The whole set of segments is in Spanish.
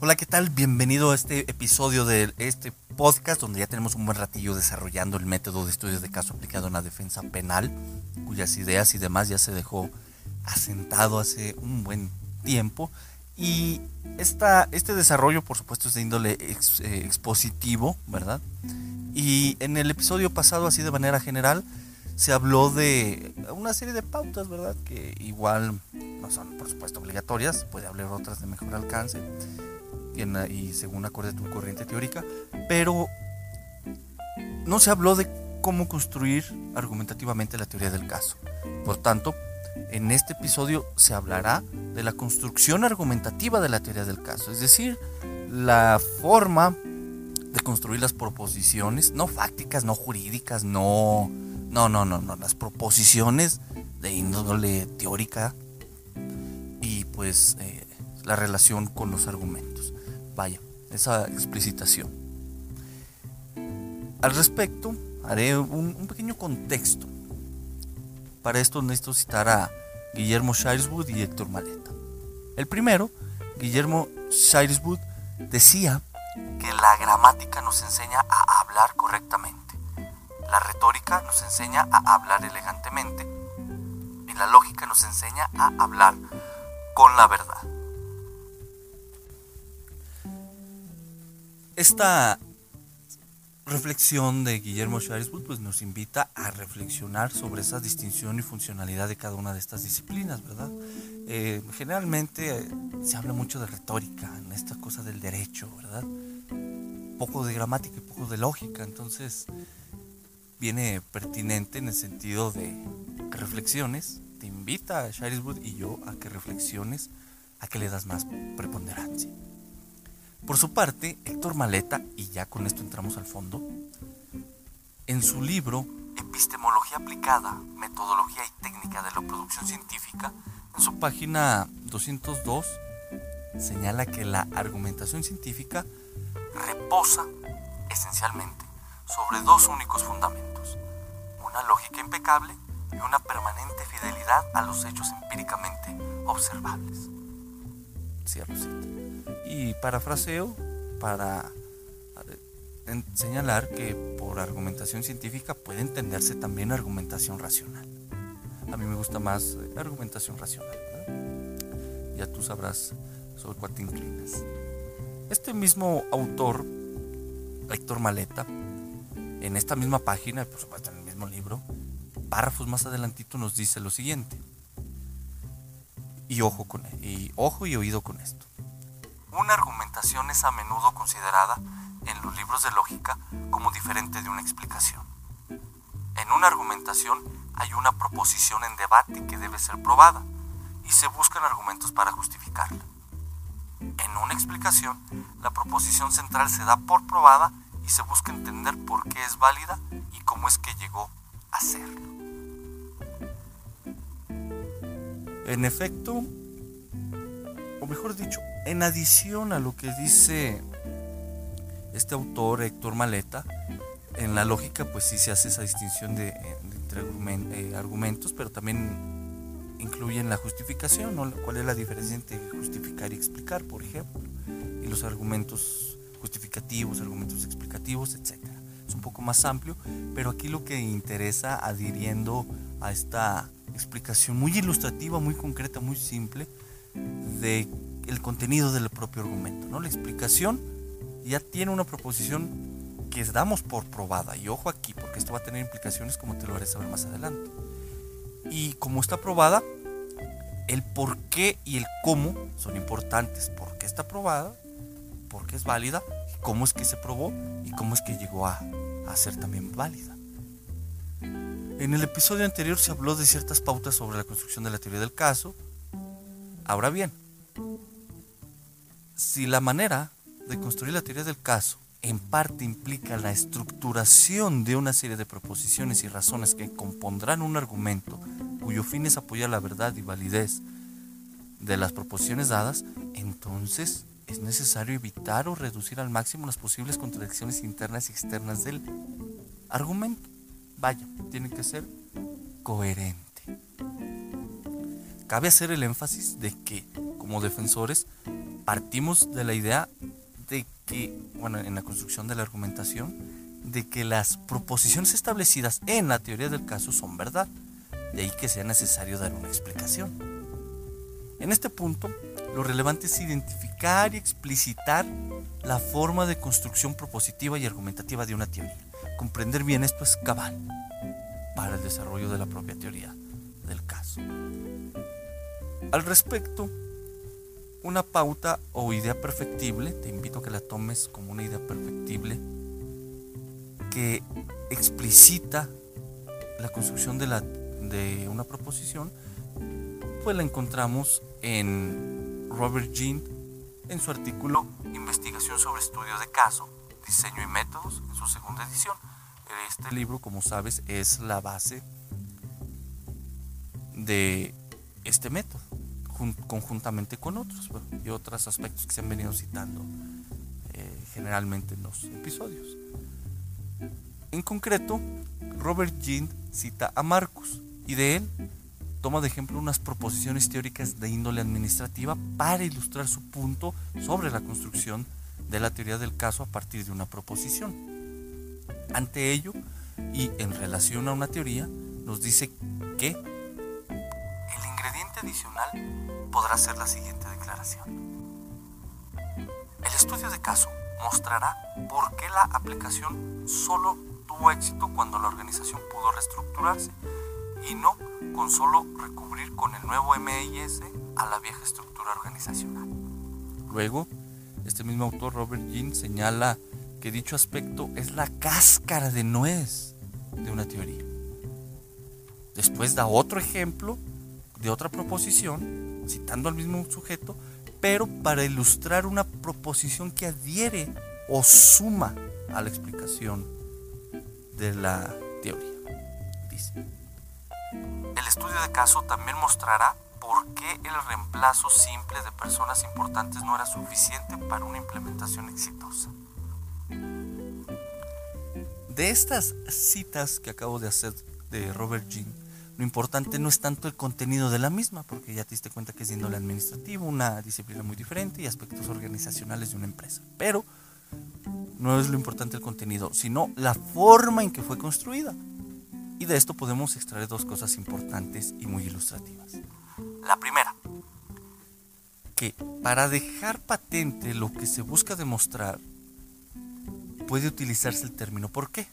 Hola, ¿qué tal? Bienvenido a este episodio de este podcast donde ya tenemos un buen ratillo desarrollando el método de estudios de caso aplicado en la defensa penal, cuyas ideas y demás ya se dejó asentado hace un buen tiempo. Y esta, este desarrollo, por supuesto, es de índole eh, expositivo, ¿verdad? Y en el episodio pasado, así de manera general, se habló de una serie de pautas, ¿verdad? Que igual no son, por supuesto, obligatorias, puede haber otras de mejor alcance y según acorde a tu corriente teórica, pero no se habló de cómo construir argumentativamente la teoría del caso. Por tanto, en este episodio se hablará de la construcción argumentativa de la teoría del caso, es decir, la forma de construir las proposiciones, no fácticas, no jurídicas, no, no, no, no, no, las proposiciones de índole teórica y pues eh, la relación con los argumentos. Vaya, esa explicitación. Al respecto, haré un, pequeño contexto. Para esto necesito citar a Guillermo Shireswood y Héctor Maleta. El primero, Guillermo Shireswood, decía que la gramática nos enseña a hablar correctamente, la retórica nos enseña a hablar elegantemente y la lógica nos enseña a hablar con la verdad. Esta reflexión de Guillermo Shariswood pues nos invita a reflexionar sobre esa distinción y funcionalidad de cada una de estas disciplinas, ¿verdad? Eh, generalmente eh, se habla mucho de retórica en esta cosa del derecho, ¿verdad? Poco de gramática y poco de lógica, entonces viene pertinente en el sentido de que reflexiones, te invita a y yo a que reflexiones, a que le das más preponderancia. Por su parte, Héctor Maleta, y ya con esto entramos al fondo, en su libro Epistemología aplicada, metodología y técnica de la producción científica, en su página 202, señala que la argumentación científica reposa esencialmente sobre dos únicos fundamentos, una lógica impecable y una permanente fidelidad a los hechos empíricamente observables. Cierro cita. Y parafraseo para señalar que por argumentación científica puede entenderse también argumentación racional. A mí me gusta más eh, argumentación racional. Ya tú sabrás sobre cuál te inclinas. Este mismo autor, Héctor Maleta, en esta misma página, por supuesto en el mismo libro, párrafos más adelantito nos dice lo siguiente. Y ojo, con, y ojo y oído con esto. Una argumentación es a menudo considerada en los libros de lógica como diferente de una explicación. En una argumentación hay una proposición en debate que debe ser probada y se buscan argumentos para justificarla. En una explicación, la proposición central se da por probada y se busca entender por qué es válida y cómo es que llegó a serlo. En efecto, o mejor dicho, en adición a lo que dice este autor, Héctor Maleta, en la lógica pues sí se hace esa distinción de, entre eh, argumentos, pero también incluyen la justificación, ¿no? ¿Cuál es la diferencia entre justificar y explicar, por ejemplo? Y los argumentos justificativos, argumentos explicativos, etc. Es un poco más amplio, pero aquí lo que interesa adhiriendo a esta explicación muy ilustrativa, muy concreta, muy simple de el contenido del propio argumento, ¿no? La explicación ya tiene una proposición que damos por probada y ojo aquí porque esto va a tener implicaciones como te lo haré saber más adelante. Y como está probada, el por qué y el cómo son importantes. ¿Por qué está probada? ¿Por qué es válida? ¿Cómo es que se probó? ¿Y cómo es que llegó a, a ser también válida? En el episodio anterior se habló de ciertas pautas sobre la construcción de la teoría del caso. Ahora bien, si la manera de construir la teoría del caso en parte implica la estructuración de una serie de proposiciones y razones que compondrán un argumento cuyo fin es apoyar la verdad y validez de las proposiciones dadas, entonces es necesario evitar o reducir al máximo las posibles contradicciones internas y externas del argumento. Vaya, tiene que ser coherente. Cabe hacer el énfasis de que, como defensores, partimos de la idea de que, bueno, en la construcción de la argumentación, de que las proposiciones establecidas en la teoría del caso son verdad, de ahí que sea necesario dar una explicación. En este punto, lo relevante es identificar y explicitar la forma de construcción propositiva y argumentativa de una teoría. Comprender bien esto es cabal para el desarrollo de la propia teoría del caso. Al respecto, una pauta o idea perfectible, te invito a que la tomes como una idea perfectible que explicita la construcción de, la, de una proposición, pues la encontramos en Robert Jean en su artículo Investigación sobre estudios de caso, diseño y métodos, en su segunda edición. Este libro, como sabes, es la base de este método conjuntamente con otros y otros aspectos que se han venido citando eh, generalmente en los episodios. En concreto, Robert Jean cita a Marcus y de él toma de ejemplo unas proposiciones teóricas de índole administrativa para ilustrar su punto sobre la construcción de la teoría del caso a partir de una proposición. Ante ello, y en relación a una teoría, nos dice que adicional podrá hacer la siguiente declaración. El estudio de caso mostrará por qué la aplicación solo tuvo éxito cuando la organización pudo reestructurarse y no con solo recubrir con el nuevo MIS a la vieja estructura organizacional. Luego, este mismo autor Robert Jean señala que dicho aspecto es la cáscara de nuez de una teoría. Después da otro ejemplo de otra proposición citando al mismo sujeto, pero para ilustrar una proposición que adhiere o suma a la explicación de la teoría. Dice, el estudio de caso también mostrará por qué el reemplazo simple de personas importantes no era suficiente para una implementación exitosa. De estas citas que acabo de hacer de Robert Jean, lo importante no es tanto el contenido de la misma, porque ya te diste cuenta que es índole administrativo, una disciplina muy diferente y aspectos organizacionales de una empresa. Pero no es lo importante el contenido, sino la forma en que fue construida. Y de esto podemos extraer dos cosas importantes y muy ilustrativas. La primera, que para dejar patente lo que se busca demostrar, puede utilizarse el término ¿por qué?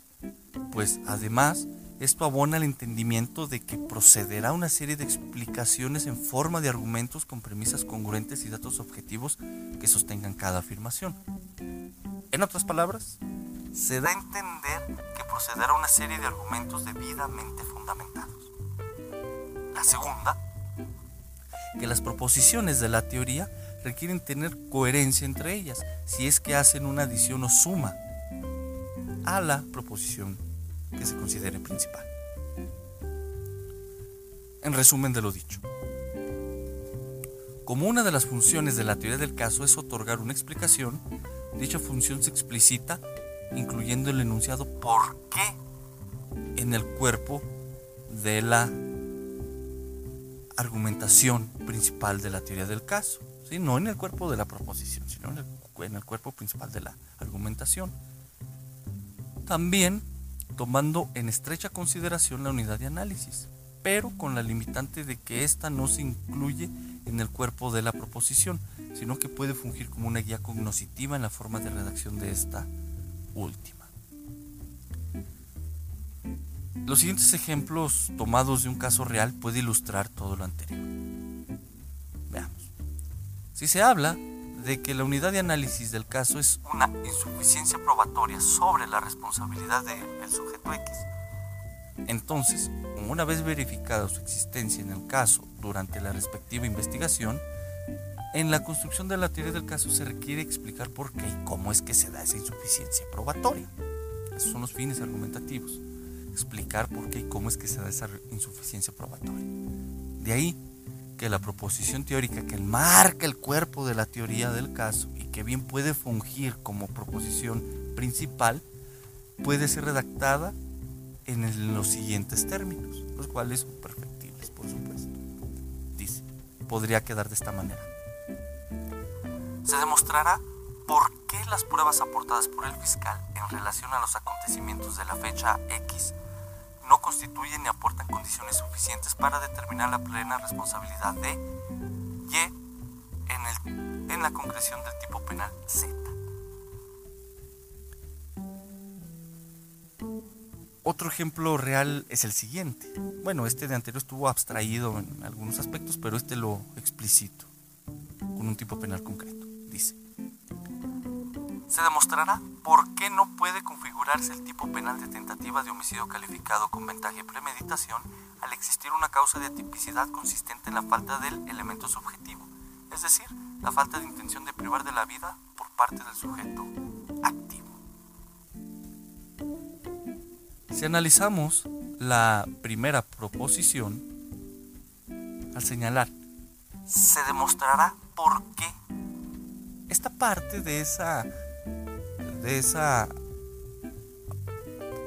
Pues además esto abona el entendimiento de que procederá una serie de explicaciones en forma de argumentos con premisas congruentes y datos objetivos que sostengan cada afirmación. En otras palabras, se da a entender que procederá una serie de argumentos debidamente fundamentados. La segunda, que las proposiciones de la teoría requieren tener coherencia entre ellas, si es que hacen una adición o suma a la proposición que se considere principal. En resumen de lo dicho, como una de las funciones de la teoría del caso es otorgar una explicación, dicha función se explicita incluyendo el enunciado por qué en el cuerpo de la argumentación principal de la teoría del caso, ¿sí? no en el cuerpo de la proposición, sino en el, en el cuerpo principal de la argumentación. También tomando en estrecha consideración la unidad de análisis, pero con la limitante de que ésta no se incluye en el cuerpo de la proposición, sino que puede fungir como una guía cognoscitiva en la forma de redacción de esta última. Los siguientes ejemplos tomados de un caso real pueden ilustrar todo lo anterior. Veamos. Si se habla de que la unidad de análisis del caso es una insuficiencia probatoria sobre la responsabilidad del sujeto X, entonces, una vez verificada su existencia en el caso durante la respectiva investigación, en la construcción de la teoría del caso se requiere explicar por qué y cómo es que se da esa insuficiencia probatoria. Esos son los fines argumentativos. Explicar por qué y cómo es que se da esa insuficiencia probatoria. De ahí que la proposición teórica que marca el cuerpo de la teoría del caso y que bien puede fungir como proposición principal, puede ser redactada en los siguientes términos, los cuales son perfectibles, por supuesto. Dice, podría quedar de esta manera. Se demostrará por qué las pruebas aportadas por el fiscal en relación a los acontecimientos de la fecha X no constituyen ni aportan condiciones suficientes para determinar la plena responsabilidad de Y en, el, en la concreción del tipo penal Z. Otro ejemplo real es el siguiente. Bueno, este de anterior estuvo abstraído en algunos aspectos, pero este lo explicito con un tipo penal concreto. Dice, se demostrará por qué no puede configurarse el tipo penal de tentativa de homicidio calificado con ventaja y premeditación al existir una causa de atipicidad consistente en la falta del elemento subjetivo, es decir, la falta de intención de privar de la vida por parte del sujeto activo. Si analizamos la primera proposición, al señalar, se demostrará por qué. Esta parte de esa, de esa,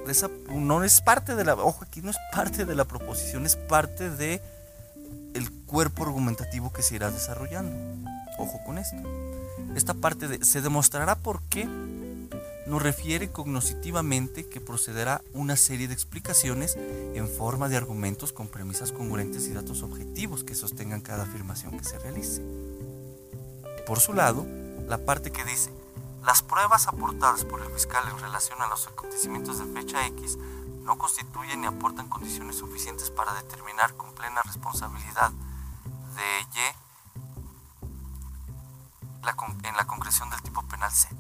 esa, no es parte de la, ojo aquí no es parte de la proposición, es parte de el cuerpo argumentativo que se irá desarrollando. Ojo con esto. Esta parte de se demostrará por qué nos refiere cognoscitivamente que procederá una serie de explicaciones en forma de argumentos con premisas congruentes y datos objetivos que sostengan cada afirmación que se realice. Por su lado, la parte que dice, las pruebas aportadas por el fiscal en relación a los acontecimientos de fecha X no constituyen ni aportan condiciones suficientes para determinar con plena responsabilidad de Y en la concreción del tipo penal Z.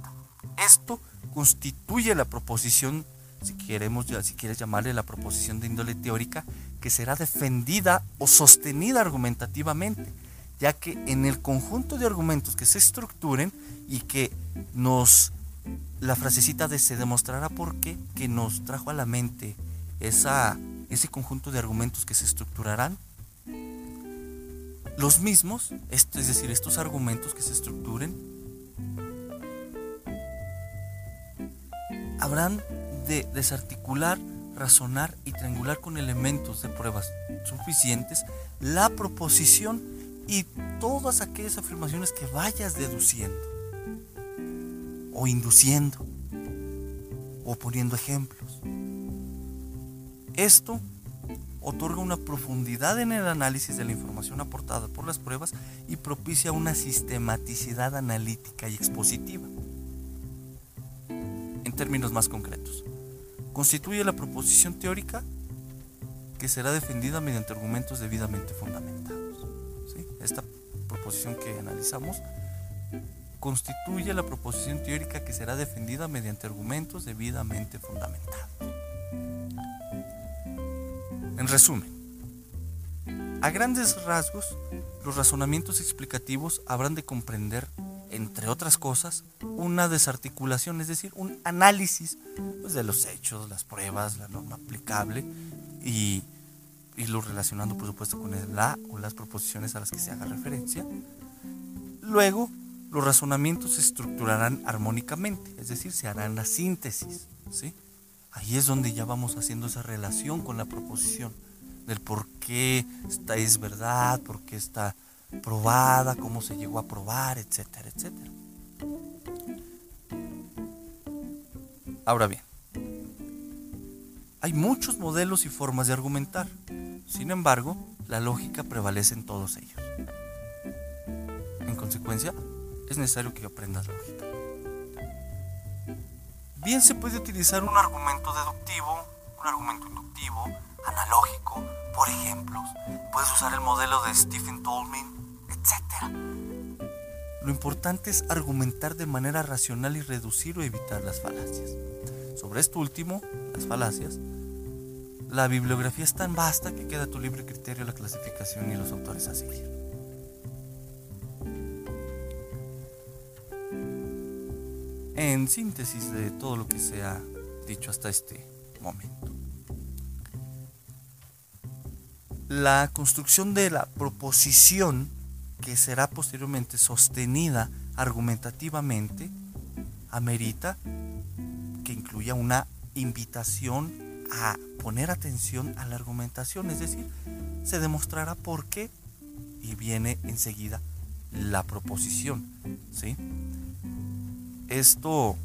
Esto constituye la proposición, si queremos, si quieres llamarle la proposición de índole teórica, que será defendida o sostenida argumentativamente, ya que en el conjunto de argumentos que se estructuren y que nos la frasecita de se demostrará por qué que nos trajo a la mente esa, ese conjunto de argumentos que se estructurarán los mismos, esto, es decir, estos argumentos que se estructuren habrán de desarticular, razonar y triangular con elementos de pruebas suficientes la proposición y todas aquellas afirmaciones que vayas deduciendo o induciendo o poniendo ejemplos. Esto otorga una profundidad en el análisis de la información aportada por las pruebas y propicia una sistematicidad analítica y expositiva términos más concretos. Constituye la proposición teórica que será defendida mediante argumentos debidamente fundamentados. Esta proposición que analizamos constituye la proposición teórica que será defendida mediante argumentos debidamente fundamentados. En resumen, a grandes rasgos, los razonamientos explicativos habrán de comprender entre otras cosas, una desarticulación, es decir, un análisis pues, de los hechos, las pruebas, la norma aplicable y, y lo relacionando, por supuesto, con la o las proposiciones a las que se haga referencia. Luego, los razonamientos se estructurarán armónicamente, es decir, se harán la síntesis. ¿sí? Ahí es donde ya vamos haciendo esa relación con la proposición. del por qué esta es verdad, por qué está probada, cómo se llegó a probar, etcétera, etcétera. Ahora bien, hay muchos modelos y formas de argumentar. Sin embargo, la lógica prevalece en todos ellos. En consecuencia, es necesario que aprendas lógica. Bien se puede utilizar un argumento deductivo, un argumento inductivo, analógico, por ejemplos. Puedes usar el modelo de Stephen Tolman, etc. Lo importante es argumentar de manera racional y reducir o evitar las falacias. Sobre esto último, las falacias, la bibliografía es tan vasta que queda a tu libre criterio la clasificación y los autores a seguir. En síntesis de todo lo que se ha dicho hasta este momento. La construcción de la proposición que será posteriormente sostenida argumentativamente amerita que incluya una invitación a poner atención a la argumentación, es decir, se demostrará por qué y viene enseguida la proposición, ¿sí? Esto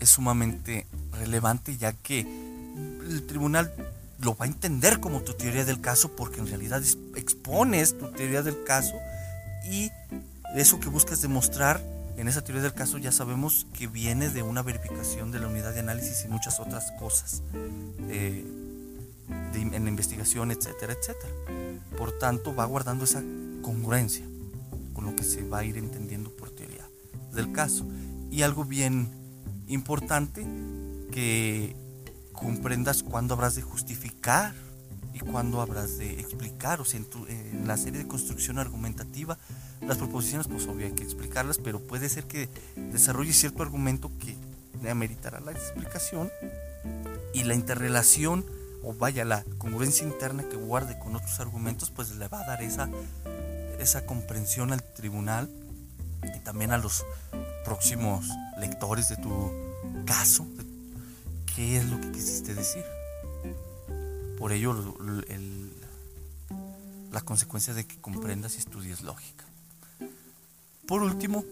es sumamente relevante ya que el tribunal lo va a entender como tu teoría del caso porque en realidad expones tu teoría del caso y eso que buscas demostrar en esa teoría del caso ya sabemos que viene de una verificación de la unidad de análisis y muchas otras cosas eh, en la investigación, etcétera, etcétera. Por tanto, va guardando esa congruencia con lo que se va a ir entendiendo por teoría del caso. Y algo bien importante que comprendas cuándo habrás de justificar y cuándo habrás de explicar. O sea, en, la serie de construcción argumentativa, las proposiciones, pues obvio hay que explicarlas, pero puede ser que desarrolle cierto argumento que ameritará la explicación y la interrelación o vaya la congruencia interna que guarde con otros argumentos, pues le va a dar esa, esa comprensión al tribunal y también a los próximos lectores de tu caso, qué es lo que quisiste decir. Por ello, la consecuencia de que comprendas y estudies lógica. Por último,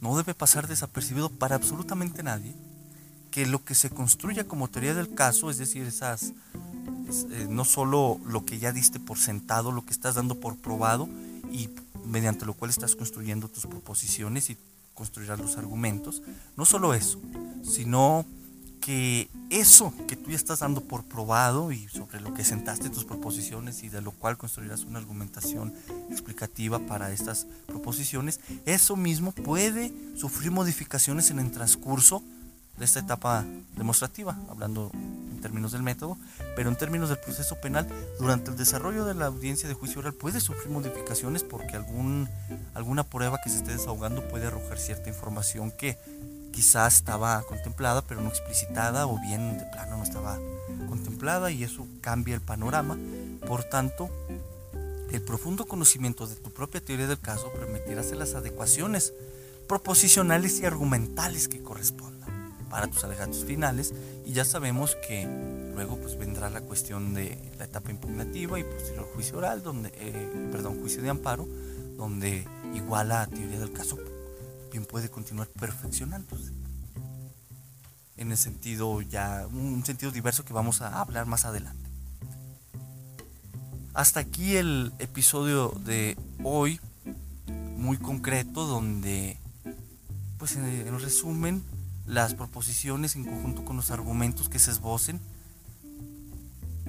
no debe pasar desapercibido para absolutamente nadie que lo que se construya como teoría del caso, es decir, esas eh, no solo lo que ya diste por sentado, lo que estás dando por probado y mediante lo cual estás construyendo tus proposiciones y construirás los argumentos, no solo eso, sino que eso que tú ya estás dando por probado y sobre lo que sentaste tus proposiciones y de lo cual construirás una argumentación explicativa para estas proposiciones, eso mismo puede sufrir modificaciones en el transcurso de esta etapa demostrativa, hablando en términos del método, pero en términos del proceso penal, durante el desarrollo de la audiencia de juicio oral puede sufrir modificaciones porque algún, alguna prueba que se esté desahogando puede arrojar cierta información que quizás estaba contemplada pero no explicitada o bien de plano no estaba contemplada y eso cambia el panorama. Por tanto, el profundo conocimiento de tu propia teoría del caso permitirá hacer las adecuaciones proposicionales y argumentales que correspondan para tus alegatos finales y ya sabemos que luego pues vendrá la cuestión de la etapa impugnativa y posterior juicio oral donde eh, perdón juicio de amparo donde igual la teoría del caso puede continuar perfeccionándose. En el sentido ya, un sentido diverso que vamos a hablar más adelante. Hasta aquí el episodio de hoy, muy concreto, donde, pues en resumen, las proposiciones en conjunto con los argumentos que se esbocen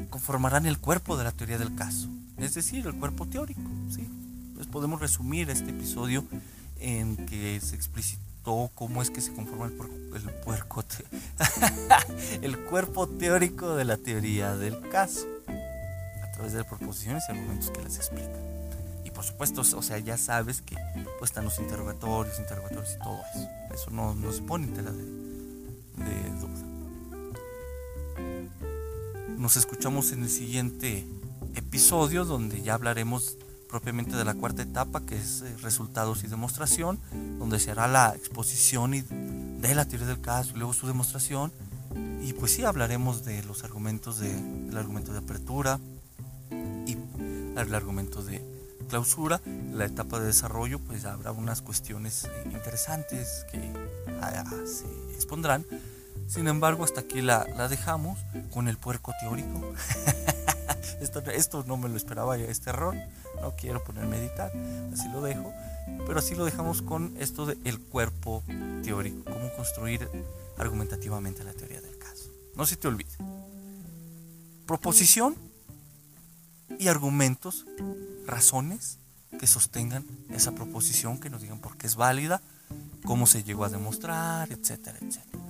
conformarán el cuerpo de la teoría del caso, es decir, el cuerpo teórico. ¿sí? Pues podemos resumir este episodio en que se explicitó cómo es que se conforma el, puerco, el cuerpo teórico de la teoría del caso, a través de proposiciones y argumentos que les explican. Y por supuesto, o sea, ya sabes que pues, están los interrogatorios, interrogatorios y todo eso. Eso no, no se pone en tela de, de duda. Nos escuchamos en el siguiente episodio donde ya hablaremos propiamente de la cuarta etapa, que es eh, resultados y demostración, donde se hará la exposición y de la teoría del caso y luego su demostración, Y pues sí, hablaremos de los argumentos de, del argumento de apertura y el argumento de clausura. La etapa de desarrollo, pues habrá unas cuestiones interesantes que ah, se expondrán. Sin embargo, hasta aquí la, la dejamos con el puerco teórico. esto, no me lo esperaba ya, este error. No quiero ponerme a editar, así lo dejo. Pero así lo dejamos con esto del cuerpo teórico, cómo construir argumentativamente la teoría del caso. No se te olvide. Proposición y argumentos, razones que sostengan esa proposición, que nos digan por qué es válida, cómo se llegó a demostrar, etcétera, etcétera.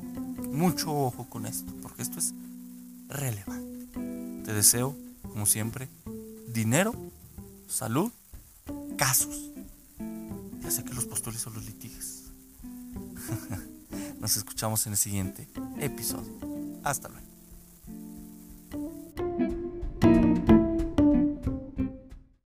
Mucho ojo con esto, porque esto es relevante. Te deseo, como siempre, dinero, salud, casos. Ya sé que los postules son los litiges. Nos escuchamos en el siguiente episodio. Hasta luego.